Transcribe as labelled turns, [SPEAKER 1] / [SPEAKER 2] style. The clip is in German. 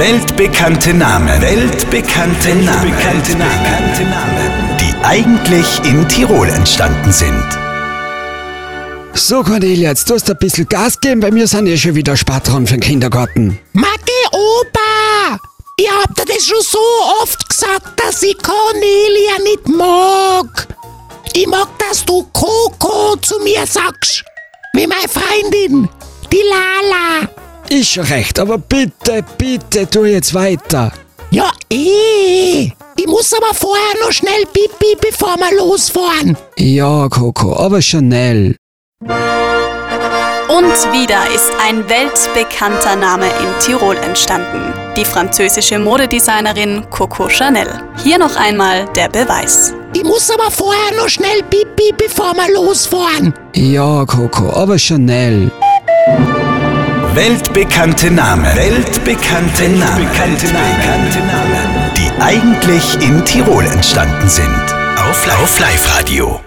[SPEAKER 1] Weltbekannte Namen. Weltbekannte Namen. Weltbekannte Namen. Die eigentlich in Tirol entstanden sind.
[SPEAKER 2] So, Cornelia, jetzt tust du ein bisschen Gas geben, weil wir sind ja schon wieder spät dran für den Kindergarten.
[SPEAKER 3] Magge Opa! Ich hab dir das schon so oft gesagt, dass ich Cornelia nicht mag. Ich mag, dass du Coco zu mir sagst. Wie meine Freundin, die Lala.
[SPEAKER 2] Ist schon recht, aber bitte, bitte, tu jetzt weiter.
[SPEAKER 3] Ja, eh. Ich muss aber vorher noch schnell pipi, bevor wir losfahren.
[SPEAKER 2] Ja, Coco, aber schnell.
[SPEAKER 4] Und wieder ist ein weltbekannter Name in Tirol entstanden. Die französische Modedesignerin Coco Chanel. Hier noch einmal der Beweis.
[SPEAKER 3] Ich muss aber vorher noch schnell pipi, bevor wir losfahren.
[SPEAKER 2] Ja, Coco, aber schnell.
[SPEAKER 1] Weltbekannte Namen. Weltbekannte Namen. Weltbekannte Namen. Die eigentlich in Tirol entstanden sind. Auf Live-Radio.